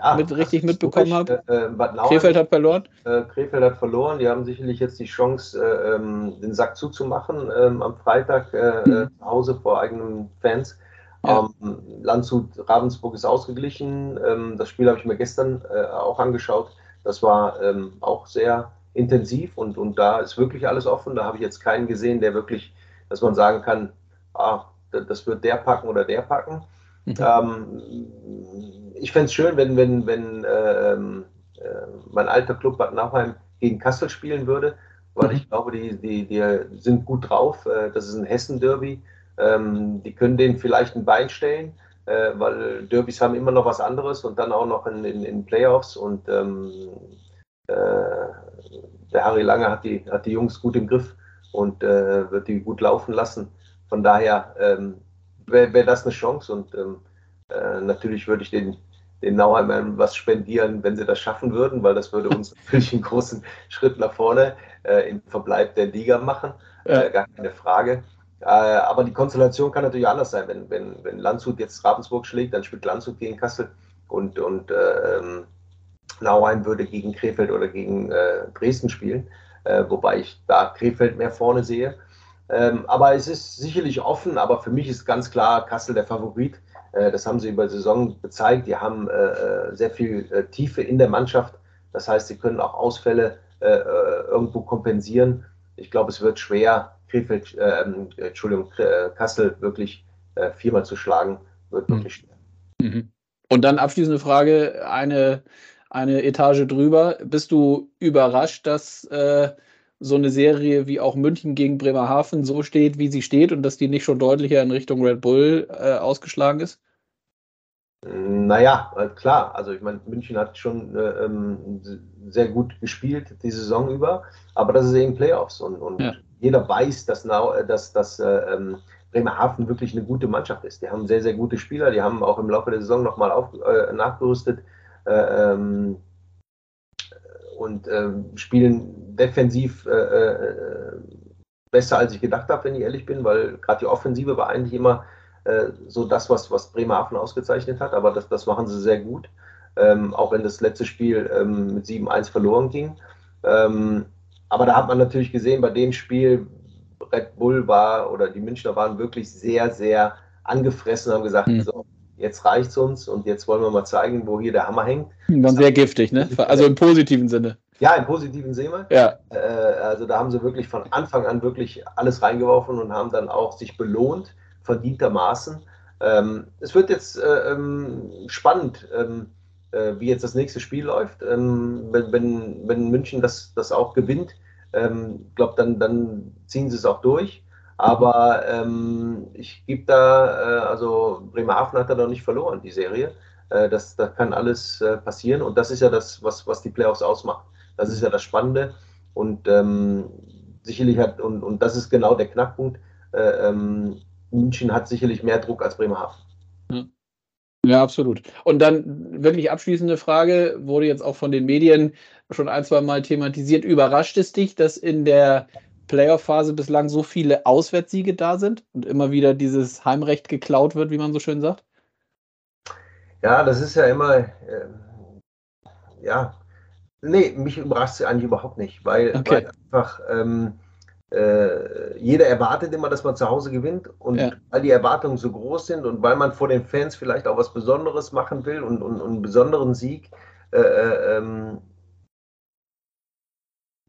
ja, mit, richtig mitbekommen habe. Äh, äh Krefeld hat verloren. Äh, Krefeld hat verloren. Die haben sicherlich jetzt die Chance, äh, ähm, den Sack zuzumachen ähm, am Freitag äh, mhm. zu Hause vor eigenen Fans. Ja. Ähm, Landshut Ravensburg ist ausgeglichen. Ähm, das Spiel habe ich mir gestern auch angeschaut. Das war ähm, auch sehr intensiv und, und da ist wirklich alles offen. Da habe ich jetzt keinen gesehen, der wirklich, dass man sagen kann, ah, das wird der packen oder der packen. Mhm. Ähm, ich fände es schön, wenn, wenn, wenn ähm, äh, mein alter Club Bad Nauheim gegen Kassel spielen würde, weil mhm. ich glaube, die, die, die sind gut drauf. Äh, das ist ein Hessen-Derby. Ähm, die können denen vielleicht ein Bein stellen, äh, weil Derbys haben immer noch was anderes und dann auch noch in, in, in Playoffs. Und ähm, äh, der Harry Lange hat die, hat die Jungs gut im Griff und äh, wird die gut laufen lassen. Von daher ähm, wäre wär das eine Chance und ähm, äh, natürlich würde ich den den Nauheimern was spendieren, wenn sie das schaffen würden, weil das würde uns natürlich einen großen Schritt nach vorne äh, im Verbleib der Liga machen. Ja. Äh, gar keine Frage. Äh, aber die Konstellation kann natürlich anders sein. Wenn, wenn, wenn Landshut jetzt Ravensburg schlägt, dann spielt Landshut gegen Kassel und, und ähm, Nauheim würde gegen Krefeld oder gegen äh, Dresden spielen, äh, wobei ich da Krefeld mehr vorne sehe. Ähm, aber es ist sicherlich offen, aber für mich ist ganz klar Kassel der Favorit. Äh, das haben sie über die Saison gezeigt. Die haben äh, äh, sehr viel Tiefe in der Mannschaft. Das heißt, sie können auch Ausfälle irgendwo kompensieren. Ich glaube, es wird schwer, Krefeld, äh, Entschuldigung, Kassel wirklich äh, viermal zu schlagen, wird mhm. wirklich schwer. Mhm. Und dann abschließende Frage, eine, eine Etage drüber. Bist du überrascht, dass äh, so eine Serie wie auch München gegen Bremerhaven so steht, wie sie steht und dass die nicht schon deutlicher in Richtung Red Bull äh, ausgeschlagen ist? Naja, äh, klar. Also ich meine, München hat schon äh, ähm, sehr gut gespielt die Saison über, aber das ist eben Playoffs und, und ja. jeder weiß, dass, dass, dass äh, ähm, Bremerhaven wirklich eine gute Mannschaft ist. Die haben sehr, sehr gute Spieler, die haben auch im Laufe der Saison nochmal äh, nachgerüstet äh, ähm, und äh, spielen defensiv äh, äh, besser, als ich gedacht habe, wenn ich ehrlich bin, weil gerade die Offensive war eigentlich immer äh, so das, was, was Bremerhaven ausgezeichnet hat, aber das, das machen sie sehr gut, ähm, auch wenn das letzte Spiel ähm, mit 7-1 verloren ging. Ähm, aber da hat man natürlich gesehen, bei dem Spiel, Red Bull war oder die Münchner waren wirklich sehr, sehr angefressen, haben gesagt, mhm. so, jetzt reicht's uns und jetzt wollen wir mal zeigen, wo hier der Hammer hängt. Waren sehr giftig, ne? Also im positiven Sinne. Ja, im positiven Sinne. Ja. Äh, also da haben sie wirklich von Anfang an wirklich alles reingeworfen und haben dann auch sich belohnt, verdientermaßen. Ähm, es wird jetzt äh, ähm, spannend, ähm, äh, wie jetzt das nächste Spiel läuft. Wenn, wenn, wenn München das, das auch gewinnt, ähm, glaube, dann, dann ziehen sie es auch durch. Aber ähm, ich gebe da, äh, also Bremerhaven hat da noch nicht verloren, die Serie. Äh, das, das kann alles äh, passieren und das ist ja das, was, was die Playoffs ausmacht. Das ist ja das Spannende und ähm, sicherlich hat, und, und das ist genau der Knackpunkt, äh, ähm, München hat sicherlich mehr Druck als Bremerhaven. Ja, absolut. Und dann wirklich abschließende Frage, wurde jetzt auch von den Medien schon ein, zwei Mal thematisiert. Überrascht es dich, dass in der Playoff-Phase bislang so viele Auswärtssiege da sind und immer wieder dieses Heimrecht geklaut wird, wie man so schön sagt? Ja, das ist ja immer, äh, ja, nee, mich überrascht es eigentlich überhaupt nicht, weil, okay. weil einfach ähm, äh, jeder erwartet immer, dass man zu Hause gewinnt und ja. weil die Erwartungen so groß sind und weil man vor den Fans vielleicht auch was Besonderes machen will und, und, und einen besonderen Sieg äh, äh ähm,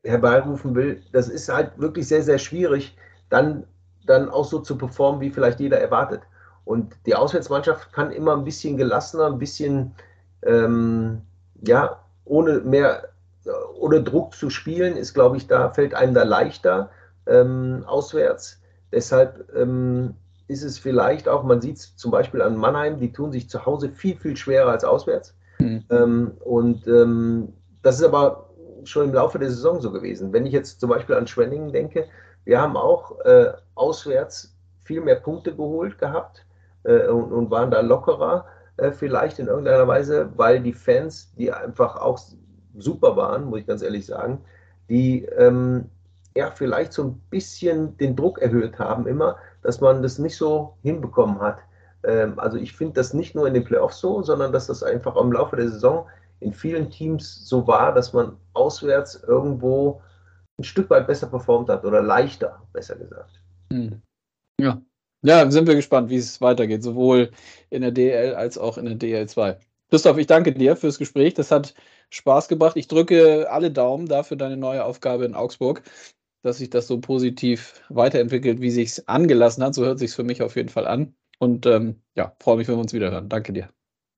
herbeirufen will, das ist halt wirklich sehr, sehr schwierig, dann, dann auch so zu performen, wie vielleicht jeder erwartet. Und die Auswärtsmannschaft kann immer ein bisschen gelassener, ein bisschen, ähm, ja, ohne mehr, ohne Druck zu spielen, ist, glaube ich, da fällt einem da leichter ähm, auswärts. Deshalb ähm, ist es vielleicht auch, man sieht es zum Beispiel an Mannheim, die tun sich zu Hause viel, viel schwerer als auswärts. Mhm. Ähm, und ähm, das ist aber schon im Laufe der Saison so gewesen. Wenn ich jetzt zum Beispiel an Schwenningen denke, wir haben auch äh, auswärts viel mehr Punkte geholt gehabt äh, und, und, waren da lockerer äh, vielleicht in irgendeiner Weise, weil die Fans, die einfach auch super waren, muss ich ganz ehrlich sagen, die ähm, ja vielleicht so ein bisschen den Druck erhöht haben immer, dass man das nicht so hinbekommen hat. Ähm, also ich finde das nicht nur in den Playoffs so, sondern dass das einfach im Laufe der Saison in vielen Teams so war, dass man auswärts irgendwo ein Stück weit besser performt hat oder leichter, besser gesagt. Hm. Ja. Ja, sind wir gespannt, wie es weitergeht, sowohl in der DL als auch in der DL2. Christoph, ich danke dir fürs Gespräch. Das hat Spaß gebracht. Ich drücke alle Daumen dafür deine neue Aufgabe in Augsburg, dass sich das so positiv weiterentwickelt, wie sich angelassen hat. So hört sich für mich auf jeden Fall an. Und ähm, ja, freue mich, wenn wir uns wieder hören. Danke dir.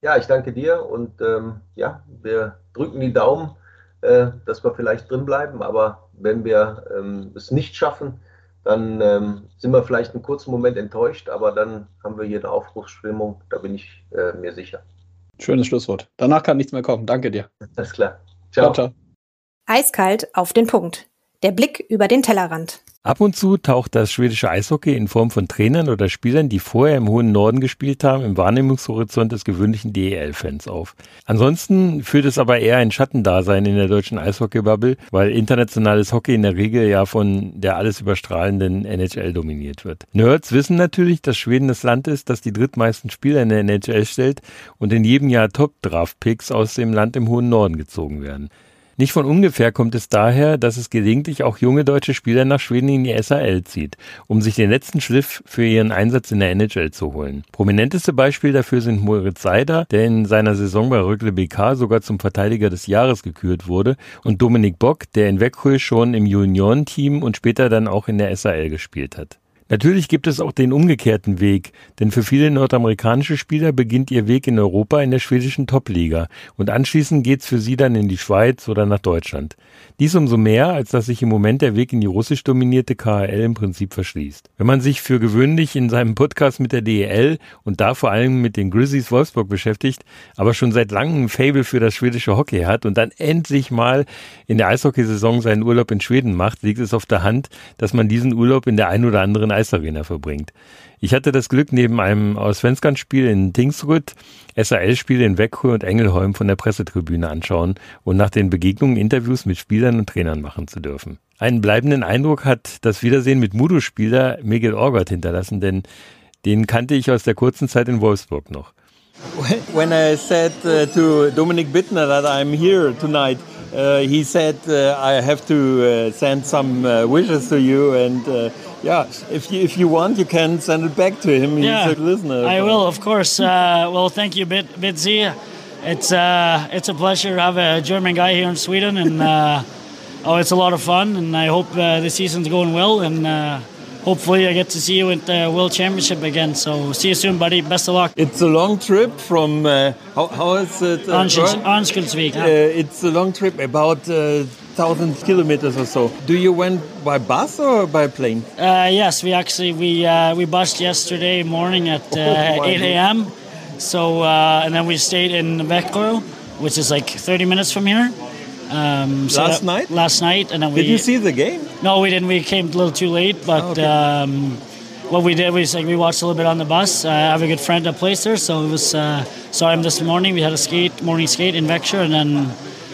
Ja, ich danke dir und ähm, ja, wir drücken die Daumen, äh, dass wir vielleicht drin bleiben, aber wenn wir ähm, es nicht schaffen, dann ähm, sind wir vielleicht einen kurzen Moment enttäuscht, aber dann haben wir hier eine Aufbruchsstimmung, da bin ich äh, mir sicher. Schönes Schlusswort. Danach kann nichts mehr kommen. Danke dir. Alles klar. Ciao. ciao, ciao. Eiskalt auf den Punkt. Der Blick über den Tellerrand. Ab und zu taucht das schwedische Eishockey in Form von Trainern oder Spielern, die vorher im hohen Norden gespielt haben, im Wahrnehmungshorizont des gewöhnlichen DEL-Fans auf. Ansonsten führt es aber eher ein Schattendasein in der deutschen Eishockey-Bubble, weil internationales Hockey in der Regel ja von der alles überstrahlenden NHL dominiert wird. Nerds wissen natürlich, dass Schweden das Land ist, das die drittmeisten Spieler in der NHL stellt und in jedem Jahr Top-Draft-Picks aus dem Land im hohen Norden gezogen werden. Nicht von ungefähr kommt es daher, dass es gelegentlich auch junge deutsche Spieler nach Schweden in die SAL zieht, um sich den letzten Schliff für ihren Einsatz in der NHL zu holen. Prominenteste Beispiel dafür sind Moritz Seider, der in seiner Saison bei Röckle BK sogar zum Verteidiger des Jahres gekürt wurde, und Dominik Bock, der in Växjö schon im Juniorenteam und später dann auch in der SAL gespielt hat. Natürlich gibt es auch den umgekehrten Weg, denn für viele nordamerikanische Spieler beginnt ihr Weg in Europa in der schwedischen Topliga und anschließend geht's für sie dann in die Schweiz oder nach Deutschland. Dies umso mehr, als dass sich im Moment der Weg in die russisch dominierte KHL im Prinzip verschließt. Wenn man sich für gewöhnlich in seinem Podcast mit der DEL und da vor allem mit den Grizzlies Wolfsburg beschäftigt, aber schon seit langem ein Fable für das schwedische Hockey hat und dann endlich mal in der Eishockeysaison seinen Urlaub in Schweden macht, liegt es auf der Hand, dass man diesen Urlaub in der ein oder anderen Eisarena verbringt. Ich hatte das Glück, neben einem Auswenskan-Spiel in Tingsrud SAL-Spiele in Weckruhe und Engelholm von der Pressetribüne anschauen und nach den Begegnungen Interviews mit Spielern und Trainern machen zu dürfen. Einen bleibenden Eindruck hat das Wiedersehen mit Mudo-Spieler Miguel Orgott hinterlassen, denn den kannte ich aus der kurzen Zeit in Wolfsburg noch. When I said uh, to Dominic Bittner that I'm here tonight, uh, he said uh, I have to uh, send some uh, wishes to you and uh, yeah, if you if you want, you can send it back to him. He's yeah, a listener. I will, of course. Uh, well, thank you, Bit Bitzy. It's uh, it's a pleasure to have a German guy here in Sweden, and uh, oh, it's a lot of fun. And I hope uh, the season's going well, and uh, hopefully I get to see you at the World Championship again. So see you soon, buddy. Best of luck. It's a long trip from uh, how, how is it? Uh? Arnskulsvik. Uh, it's a long trip, about uh, thousand kilometers or so. Do you went by bus or by plane? Uh, yes, we actually we uh, we bussed yesterday morning at uh, Oh, 8 a.m. So uh, and then we stayed in Växjö, which is like 30 minutes from here. Um, so Last that- night? Last night, and then we Did you see the game? No, we didn't. We came a little too late, but Okay. um, what we did was like we watched a little bit on the bus. Uh, I have a good friend that plays there, so it was uh, saw him this morning. We had a skate morning skate in Växjö, and then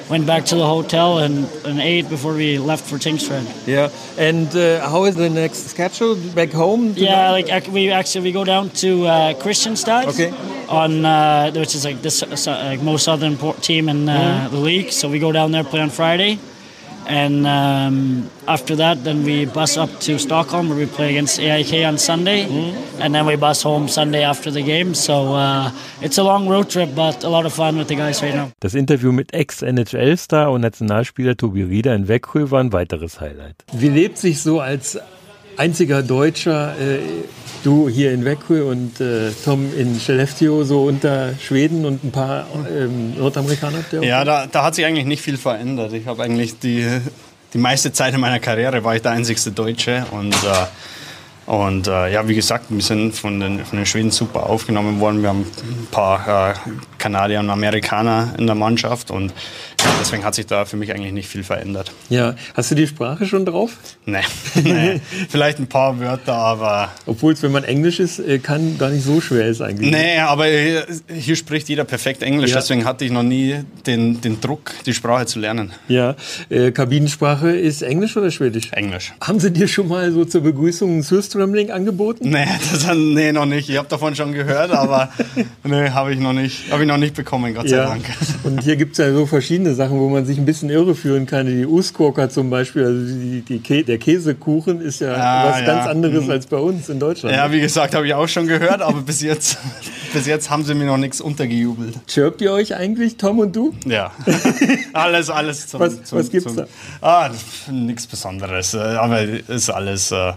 went back to the hotel and, and ate before we left for Tingstrand. Yeah. And uh, how is the next schedule back home? Yeah, like we actually we go down to uh, Christianstad. Okay. On uh, which is like this uh, like most southern port team in uh, Mm-hmm. the league. So we go down there play on Friday, and um, after that, then we bus up to Stockholm where we play against AIK on Sunday, Mm-hmm. and then we bus home Sunday after the game. So uh, it's a long road trip, but a lot of fun with the guys right now. Das Interview mit Ex-NHL-Star und Nationalspieler Tobi Rieder in Weckruhe war ein weiteres Highlight. Wie lebt sich so als einziger Deutscher, äh, du hier in Växjö und äh, Tom in Skellefteå, so unter Schweden und ein paar ähm, Nordamerikaner? Ja, da, da hat sich eigentlich nicht viel verändert. Ich habe eigentlich die, die meiste Zeit in meiner Karriere war ich der einzigste Deutsche und äh, und äh, ja, wie gesagt, wir sind von den, von den Schweden super aufgenommen worden. Wir haben ein paar äh, Kanadier und Amerikaner in der Mannschaft und deswegen hat sich da für mich eigentlich nicht viel verändert. ja. Hast du die Sprache schon drauf? Nee, nee. vielleicht ein paar Wörter, aber Obwohl es, wenn man Englisch ist, äh, kann gar nicht so schwer ist eigentlich. Nee, aber hier, spricht jeder perfekt Englisch, Ja. deswegen hatte ich noch nie den, den Druck, die Sprache zu lernen. Ja, äh, Kabinensprache ist Englisch oder Schwedisch? Englisch. Haben sie dir schon mal so zur Begrüßung einen Surströmmling angeboten? Nee, das, nee, noch nicht. Ich habe davon schon gehört, aber nee, habe ich noch nicht, habe ich noch nicht bekommen, Gott sei Ja, Dank. und hier gibt es ja so verschiedene Sachen, wo man sich ein bisschen irreführen kann. Die Uskurka zum Beispiel, also die, die Kä der Käsekuchen ist ja Ah, was ja. ganz anderes Mhm. als bei uns in Deutschland. Ja, wie gesagt, habe ich auch schon gehört, aber bis jetzt, bis jetzt haben sie mir noch nichts untergejubelt. Chirpt ihr euch eigentlich, Tom und du? Ja, alles, alles zum. Was- zum, was gibt's zum, da? Ah, nichts Besonderes, äh, aber ist alles. Äh,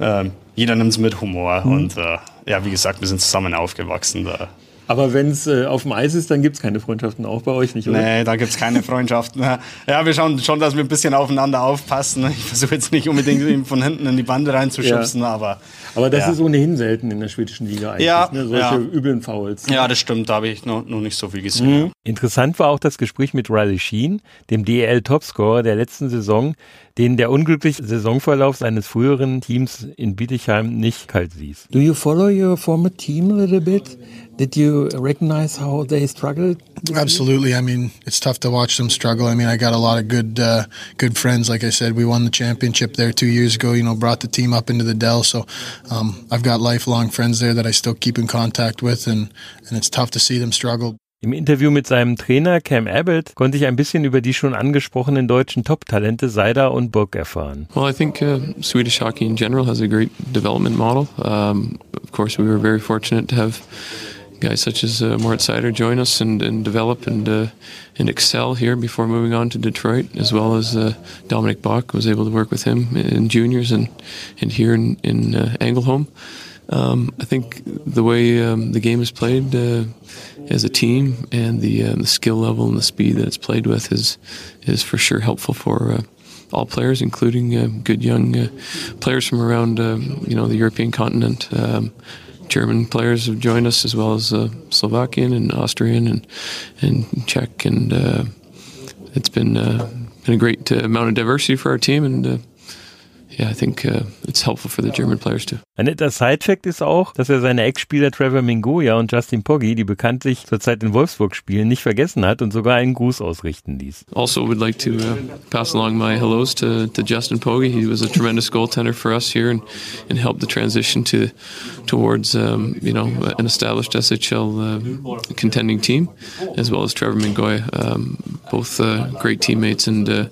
äh, jeder nimmt es mit Humor Mhm. und äh, ja, wie gesagt, wir sind zusammen aufgewachsen. Da. Aber wenn es äh, auf dem Eis ist, dann gibt es keine Freundschaften, auch bei euch nicht, oder? Nee, da gibt es keine Freundschaften. Ja, wir schauen schon, dass wir ein bisschen aufeinander aufpassen. Ich versuche jetzt nicht unbedingt ihn von hinten in die Bande reinzuschubsen, Ja. aber. Aber das ja. ist ohnehin selten in der schwedischen Liga eigentlich, Ja, ne? solche ja. üblen Fouls. Ja, das stimmt, da habe ich noch, noch nicht so viel gesehen. Interessant war auch das Gespräch mit Riley Sheen, dem DEL-Topscorer der letzten Saison, den der unglückliche Saisonverlauf seines früheren Teams in Bietigheim nicht kalt ließ. Do you follow your former team a little bit? Did you recognize how they struggled? Absolutely. I mean, it's tough to watch them struggle. I mean, I got a lot of good, uh, good friends. Like I said, we won the championship there two years ago. You know, brought the team up into the Dell. So um, I've got lifelong friends there that I still keep in contact with, and and it's tough to see them struggle. Im Interview mit seinem Trainer Cam Abbott konnte ich ein bisschen über die schon angesprochenen deutschen Top-Talente Seider und Burg erfahren. Well, I think uh, Swedish hockey in general has a great development model. Um, of course, we were very fortunate to have guys such as uh, Moritz Seider join us and, and develop and uh, and excel here before moving on to Detroit, as well as uh, Dominic Bach was able to work with him in juniors and and here in in uh, Engelholm. Um, I think the way um, the game is played uh, as a team and the, uh, the skill level and the speed that it's played with is is for sure helpful for uh, all players, including uh, good young uh, players from around um, you know the European continent. Um, German players have joined us as well as uh, Slovakian and Austrian and and Czech, and uh, it's been uh, been a great uh, amount of diversity for our team and. Uh, yeah, I think uh, it's helpful for the German players too. Ein netter Side-Fact ist auch, dass er seine Ex-Spieler Trevor Mingoya und Justin Poggi, die bekanntlich zurzeit in Wolfsburg spielen, nicht vergessen hat und sogar einen Gruß ausrichten ließ. Also, would like to uh, pass along my hellos to, to Justin Poggi. He was a tremendous goaltender for us here and, and helped the transition to towards um, you know an established SHL uh, contending team, as well as Trevor Mingoya, um, both uh, great teammates and.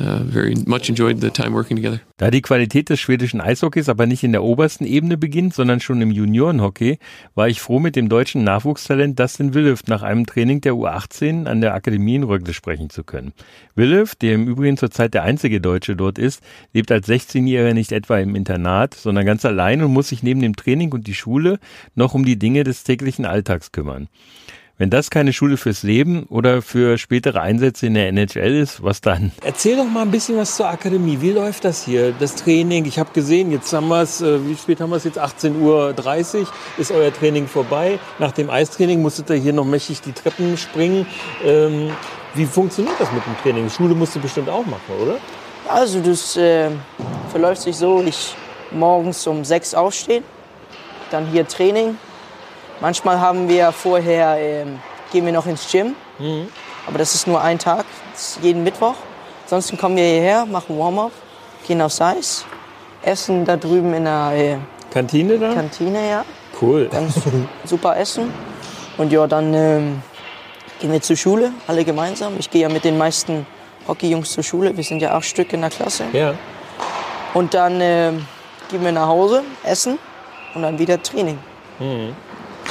Uh. Da die Qualität des schwedischen Eishockeys aber nicht in der obersten Ebene beginnt, sondern schon im Juniorenhockey, war ich froh, mit dem deutschen Nachwuchstalent Dustin Willeft nach einem Training der U18 an der Akademie in Rögle sprechen zu können. Willeft, der im Übrigen zurzeit der einzige Deutsche dort ist, lebt als 16-Jähriger nicht etwa im Internat, sondern ganz allein und muss sich neben dem Training und die Schule noch um die Dinge des täglichen Alltags kümmern. Wenn das keine Schule fürs Leben oder für spätere Einsätze in der NHL ist, was dann? Erzähl doch mal ein bisschen was zur Akademie. Wie läuft das hier? Das Training, ich habe gesehen, jetzt haben wir es, äh, wie spät haben wir es jetzt? 18.30 Uhr ist euer Training vorbei. Nach dem Eistraining musstet ihr hier noch mächtig die Treppen springen. Ähm, wie funktioniert das mit dem Training? Schule musst du bestimmt auch machen, oder? Also das äh, verläuft sich so, ich morgens um sechs aufstehen, dann hier Training, Manchmal haben wir vorher, äh, gehen wir noch ins Gym, mhm. aber das ist nur ein Tag, jeden Mittwoch. Ansonsten kommen wir hierher, machen Warm-up, gehen aufs Eis, essen da drüben in der äh, Kantine da? Kantine, ja. Cool. Ganz super essen. Und ja, dann ähm, gehen wir zur Schule, alle gemeinsam. Ich gehe ja mit den meisten Hockeyjungs zur Schule. Wir sind ja acht Stück in der Klasse. Ja. Und dann äh, gehen wir nach Hause, essen und dann wieder Training. Mhm.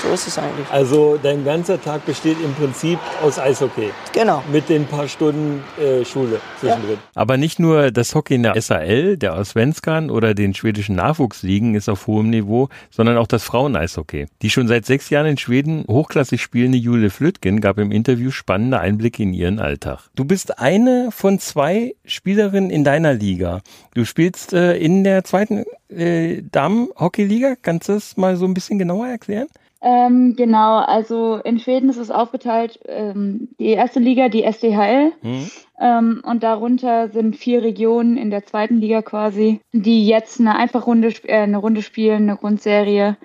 So ist es eigentlich. Also dein ganzer Tag besteht im Prinzip aus Eishockey. Genau. Mit den paar Stunden äh, Schule zwischendrin. Ja. Aber nicht nur das Hockey in der SAL, der Osvenskan oder den schwedischen Nachwuchsligen ist auf hohem Niveau, sondern auch das Frauen-Eishockey. Die schon seit sechs Jahren in Schweden hochklassig spielende Jule Flütgen gab im Interview spannende Einblicke in ihren Alltag. Du bist eine von zwei Spielerinnen in deiner Liga. Du spielst äh, in der zweiten äh, Damen-Hockey-Liga. Kannst du das mal so ein bisschen genauer erklären? Ähm, genau, also in Schweden ist es aufgeteilt, ähm, die erste Liga, die SDHL, mhm. ähm, und darunter sind vier Regionen in der zweiten Liga quasi, die jetzt eine Einfachrunde, äh, eine Runde spielen, eine Grundserie.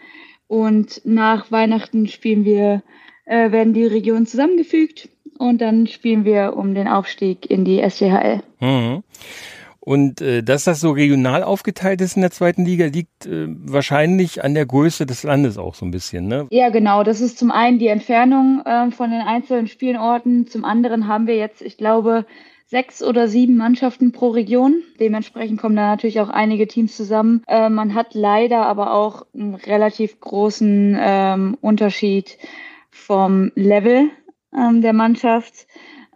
Und nach Weihnachten spielen wir, äh, werden die Regionen zusammengefügt und dann spielen wir um den Aufstieg in die SDHL. Mhm. Und äh, dass das so regional aufgeteilt ist in der zweiten Liga, liegt äh, wahrscheinlich an der Größe des Landes auch so ein bisschen, ne? Ja, genau. Das ist zum einen die Entfernung äh, von den einzelnen Spielorten. Zum anderen haben wir jetzt, ich glaube, sechs oder sieben Mannschaften pro Region. Dementsprechend kommen da natürlich auch einige Teams zusammen. Äh, man hat leider aber auch einen relativ großen ähm, Unterschied vom Level ähm, der Mannschaft.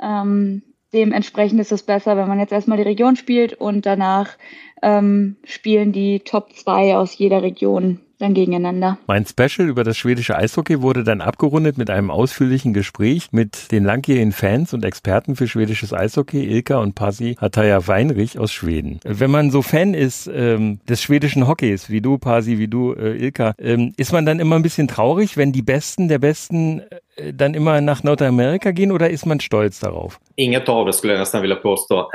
Ähm, dementsprechend ist es besser, wenn man jetzt erstmal die Region spielt und danach ähm, spielen die Top 2 aus jeder Region dann gegeneinander. Mein Special über das schwedische Eishockey wurde dann abgerundet mit einem ausführlichen Gespräch mit den langjährigen Fans und Experten für schwedisches Eishockey, Ilka und Pasi Hataja Weinrich aus Schweden. Wenn man so Fan ist ähm, des schwedischen Hockeys, wie du, Pasi, wie du, äh, Ilka, ähm, ist man dann immer ein bisschen traurig, wenn die Besten der Besten äh, dann immer nach Nordamerika gehen oder ist man stolz darauf? Inget av det skulle jag nästan vilja påstå.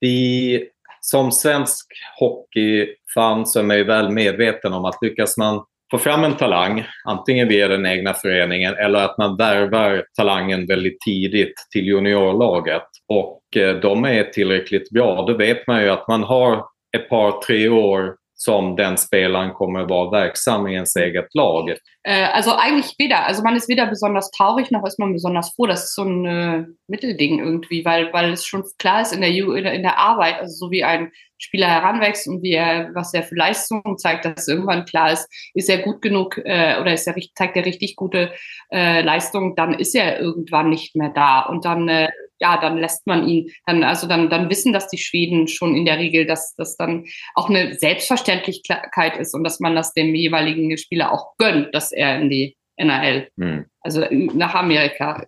Vi som svensk hockeyfan så är man ju väl medveten om att lyckas man få fram en talang, antingen via den egna föreningen eller att man värvar talangen väldigt tidigt till juniorlaget. Och eh, de är tillräckligt bra, då vet man ju att man har ett par, tre år som den spelaren kommer vara verksam i ens eget lag. Äh, also eigentlich weder. Also man ist weder besonders traurig noch ist man besonders froh. Das ist so ein äh, Mittelding irgendwie, weil, weil es schon klar ist in der, in der Arbeit, also so wie ein Spieler heranwächst und wie er, was er für Leistungen zeigt, dass irgendwann klar ist, ist er gut genug äh, oder ist er, zeigt er richtig gute äh, Leistungen, dann ist er irgendwann nicht mehr da. Und dann äh, ja, dann lässt man ihn, dann, also dann, dann wissen das die Schweden schon in der Regel, dass das dann auch eine Selbstverständlichkeit ist und dass man das dem jeweiligen Spieler auch gönnt, dass er in die NRL, hm. also nach Amerika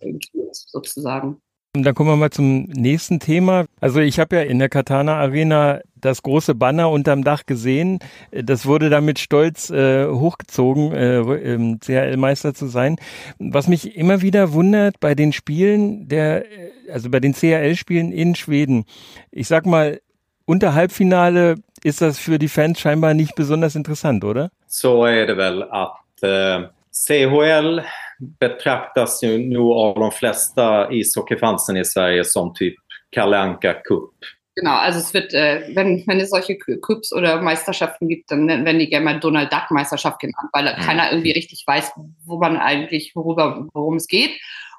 sozusagen. Dann kommen wir mal zum nächsten Thema. Also ich habe ja in der Katana Arena das große Banner unterm Dach gesehen. Das wurde damit stolz äh, hochgezogen, äh, ähm, CHL-Meister zu sein. Was mich immer wieder wundert bei den Spielen der, äh, also bei den CHL-Spielen in Schweden. Ich sag mal, unter Halbfinale ist das für die Fans scheinbar nicht besonders interessant, oder? Så är det väl att eh, CHL betraktas ju nog av de flesta ishockeyfansen i Sverige som typ Kalle Anka Cup. Genau, also es wird, äh, wenn, wenn es solche Cups oder Meisterschaften gibt, dann werden die gerne mal Donald Duck Meisterschaft genannt, weil mhm. keiner irgendwie richtig weiß, wo man eigentlich, worüber, worum es geht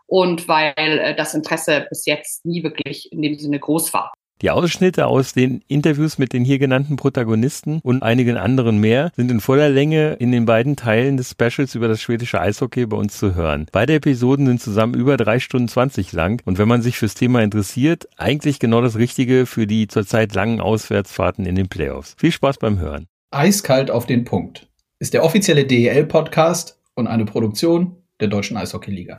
und weil äh, das Interesse bis jetzt nie wirklich in dem Sinne groß war. Die Ausschnitte aus den Interviews mit den hier genannten Protagonisten und einigen anderen mehr sind in voller Länge in den beiden Teilen des Specials über das schwedische Eishockey bei uns zu hören. Beide Episoden sind zusammen über drei Stunden zwanzig lang und wenn man sich fürs Thema interessiert, eigentlich genau das Richtige für die zurzeit langen Auswärtsfahrten in den Playoffs. Viel Spaß beim Hören. Eiskalt auf den Punkt ist der offizielle DEL-Podcast und eine Produktion der Deutschen Eishockey-Liga.